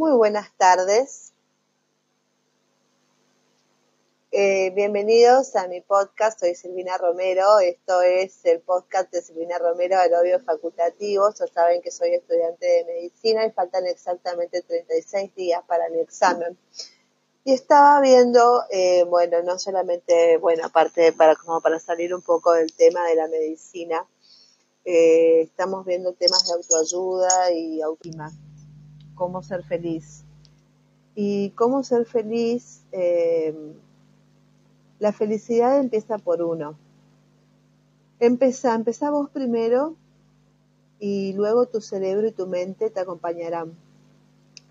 Muy buenas tardes. Eh, bienvenidos a mi podcast. Soy Silvina Romero. Esto es el podcast de Silvina Romero, Aerobio Facultativo. Ya saben que soy estudiante de medicina y faltan exactamente 36 días para mi examen. Y estaba viendo, eh, bueno, no solamente, bueno, aparte para como para salir un poco del tema de la medicina, eh, estamos viendo temas de autoayuda y autoestima, cómo ser feliz. Y cómo ser feliz, eh, la felicidad empieza por uno. Empieza, empieza vos primero y luego tu cerebro y tu mente te acompañarán.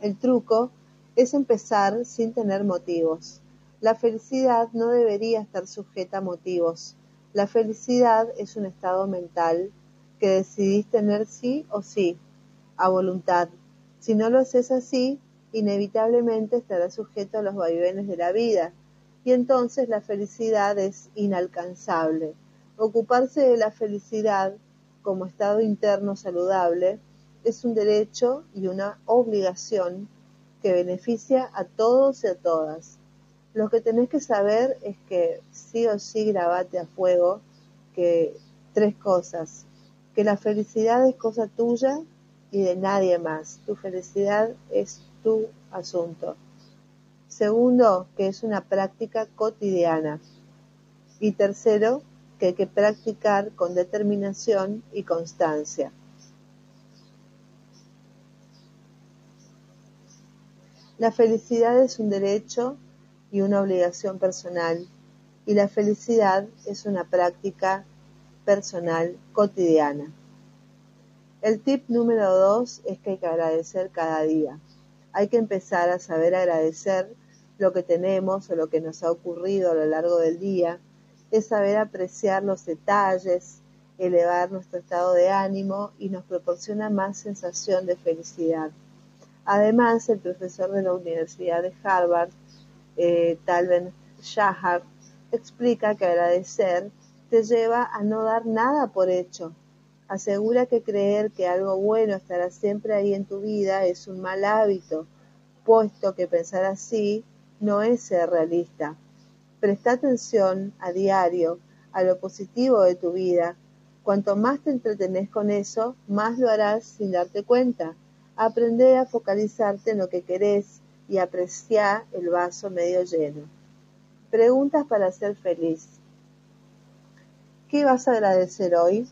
El truco es empezar sin tener motivos. La felicidad no debería estar sujeta a motivos. La felicidad es un estado mental que decidís tener sí o sí, a voluntad. Si no lo haces así, inevitablemente estarás sujeto a los vaivenes de la vida, y entonces la felicidad es inalcanzable. Ocuparse de la felicidad como estado interno saludable es un derecho y una obligación que beneficia a todos y a todas. Lo que tenés que saber es que sí o sí grabate a fuego que tres cosas, que la felicidad es cosa tuya y de nadie más. Tu felicidad es tu asunto. Segundo, que es una práctica cotidiana. Y tercero, que hay que practicar con determinación y constancia. La felicidad es un derecho y una obligación personal y la felicidad es una práctica personal cotidiana. El tip número dos es que hay que agradecer cada día. Hay que empezar a saber agradecer lo que tenemos o lo que nos ha ocurrido a lo largo del día. Es saber apreciar los detalles, elevar nuestro estado de ánimo y nos proporciona más sensación de felicidad. Además, el profesor de la Universidad de Harvard, eh, Talben Shahar, explica que agradecer te lleva a no dar nada por hecho. Asegura que creer que algo bueno estará siempre ahí en tu vida es un mal hábito, puesto que pensar así no es ser realista. Presta atención a diario a lo positivo de tu vida. Cuanto más te entretenés con eso, más lo harás sin darte cuenta. Aprende a focalizarte en lo que querés y apreciar el vaso medio lleno. Preguntas para ser feliz. ¿Qué vas a agradecer hoy?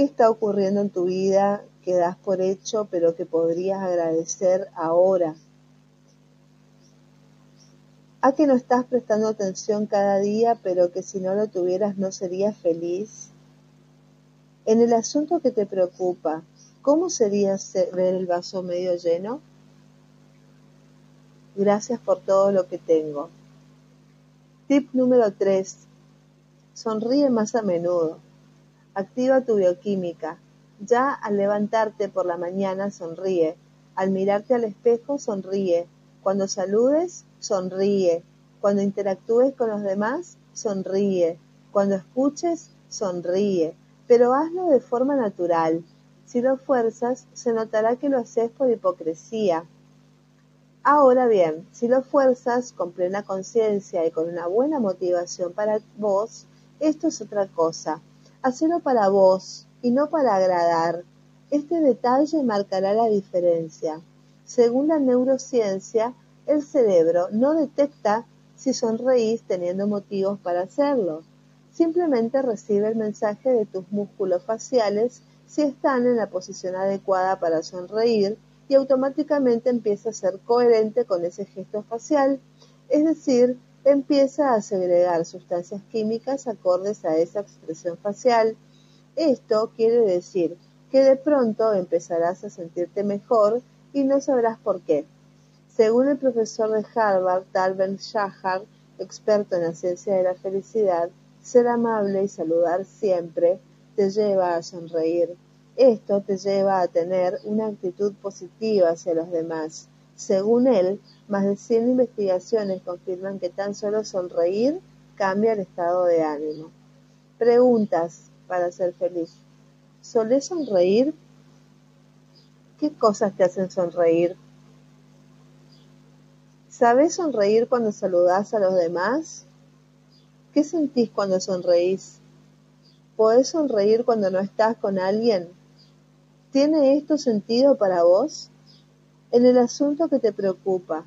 ¿Qué está ocurriendo en tu vida que das por hecho pero que podrías agradecer ahora? ¿A que no estás prestando atención cada día pero que si no lo tuvieras no serías feliz? En el asunto que te preocupa, ¿Cómo sería ver el vaso medio lleno? Gracias por todo lo que tengo. Tip número 3. Sonríe más a menudo. Activa tu bioquímica. Ya al levantarte por la mañana sonríe. Al mirarte al espejo sonríe. Cuando saludes, sonríe. Cuando interactúes con los demás, sonríe. Cuando escuches, sonríe. Pero hazlo de forma natural si lo fuerzas, se notará que lo haces por hipocresía. Ahora bien, si lo fuerzas con plena conciencia y con una buena motivación para vos, esto es otra cosa. Hacelo para vos y no para agradar. Este detalle marcará la diferencia. Según la neurociencia, el cerebro no detecta si sonreís teniendo motivos para hacerlo. Simplemente recibe el mensaje de tus músculos faciales si están en la posición adecuada para sonreír y automáticamente empieza a ser coherente con ese gesto facial, es decir, empieza a segregar sustancias químicas acordes a esa expresión facial. Esto quiere decir que de pronto empezarás a sentirte mejor y no sabrás por qué. Según el profesor de Harvard, Talben Shahar, experto en la ciencia de la felicidad, ser amable y saludar siempre te lleva a sonreír. Esto te lleva a tener una actitud positiva hacia los demás. Según él, más de 100 investigaciones confirman que tan solo sonreír cambia el estado de ánimo. Preguntas para ser feliz. ¿Solés sonreír? ¿Qué cosas te hacen sonreír? ¿Sabes sonreír cuando saludás a los demás? ¿Qué sentís cuando sonreís? ¿Podés sonreír cuando no estás con alguien? ¿Tiene esto sentido para vos? En el asunto que te preocupa,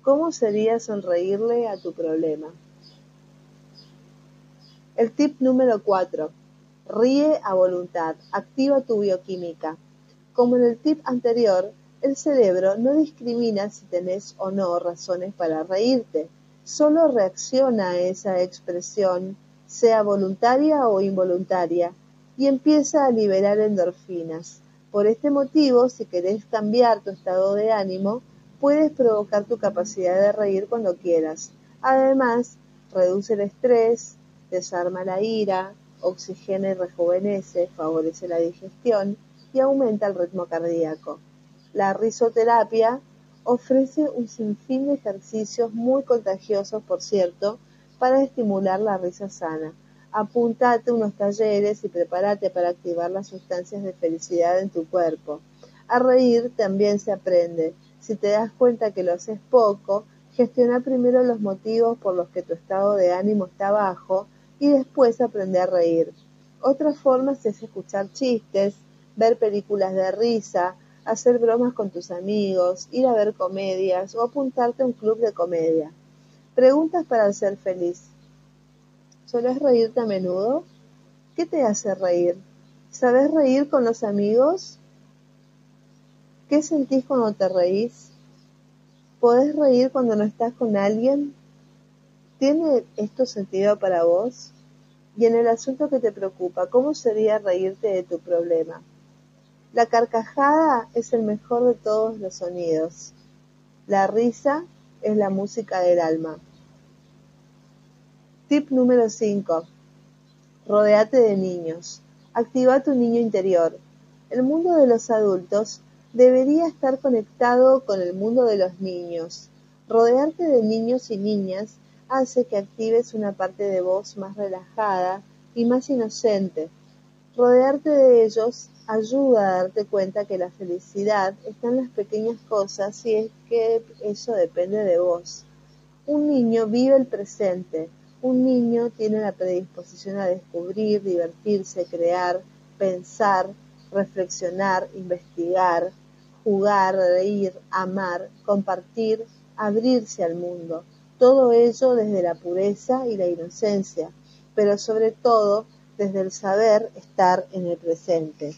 ¿cómo sería sonreírle a tu problema? El tip número 4. Ríe a voluntad. Activa tu bioquímica. Como en el tip anterior, el cerebro no discrimina si tenés o no razones para reírte, solo reacciona a esa expresión, sea voluntaria o involuntaria, y empieza a liberar endorfinas. Por este motivo, si querés cambiar tu estado de ánimo, puedes provocar tu capacidad de reír cuando quieras. Además, reduce el estrés, desarma la ira, oxigena y rejuvenece, favorece la digestión y aumenta el ritmo cardíaco. La risoterapia ofrece un sinfín de ejercicios muy contagiosos, por cierto, para estimular la risa sana. Apúntate unos talleres y prepárate para activar las sustancias de felicidad en tu cuerpo. A reír también se aprende. Si te das cuenta que lo haces poco, gestiona primero los motivos por los que tu estado de ánimo está bajo y después aprende a reír. Otra forma es escuchar chistes, ver películas de risa, hacer bromas con tus amigos, ir a ver comedias o apuntarte a un club de comedia. Preguntas para ser feliz. ¿Solés reírte a menudo? ¿Qué te hace reír? ¿Sabes reír con los amigos? ¿Qué sentís cuando te reís? ¿Podés reír cuando no estás con alguien? ¿Tiene esto sentido para vos? Y en el asunto que te preocupa, ¿cómo sería reírte de tu problema? La carcajada es el mejor de todos los sonidos. La risa es la música del alma. Tip número 5. Rodéate de niños. Activa tu niño interior. El mundo de los adultos debería estar conectado con el mundo de los niños. Rodearte de niños y niñas hace que actives una parte de vos más relajada y más inocente. Rodearte de ellos ayuda a darte cuenta que la felicidad está en las pequeñas cosas y es que eso depende de vos. Un niño vive el presente, un niño tiene la predisposición a descubrir, divertirse, crear, pensar, reflexionar, investigar, jugar, reír, amar, compartir, abrirse al mundo. Todo ello desde la pureza y la inocencia, pero sobre todo desde el saber estar en el presente.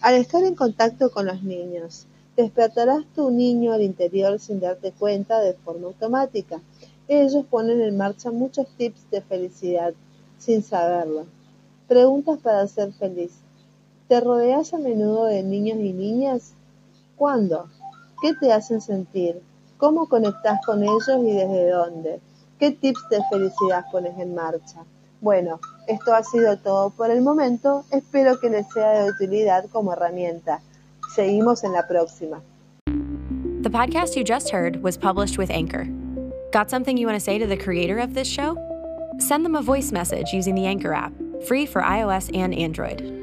Al estar en contacto con los niños, despertarás tu niño al interior sin darte cuenta de forma automática. Ellos ponen en marcha muchos tips de felicidad sin saberlo. Preguntas para ser feliz. ¿Te rodeas a menudo de niños y niñas? ¿Cuándo? ¿Qué te hacen sentir? ¿Cómo conectas con ellos y desde dónde? ¿Qué tips de felicidad pones en marcha? Bueno, esto ha sido todo por el momento. Espero que les sea de utilidad como herramienta. Seguimos en la próxima. The podcast you just heard was published with Anchor. Got something you want to say to the creator of this show? Send them a voice message using the Anchor app, free for iOS and Android.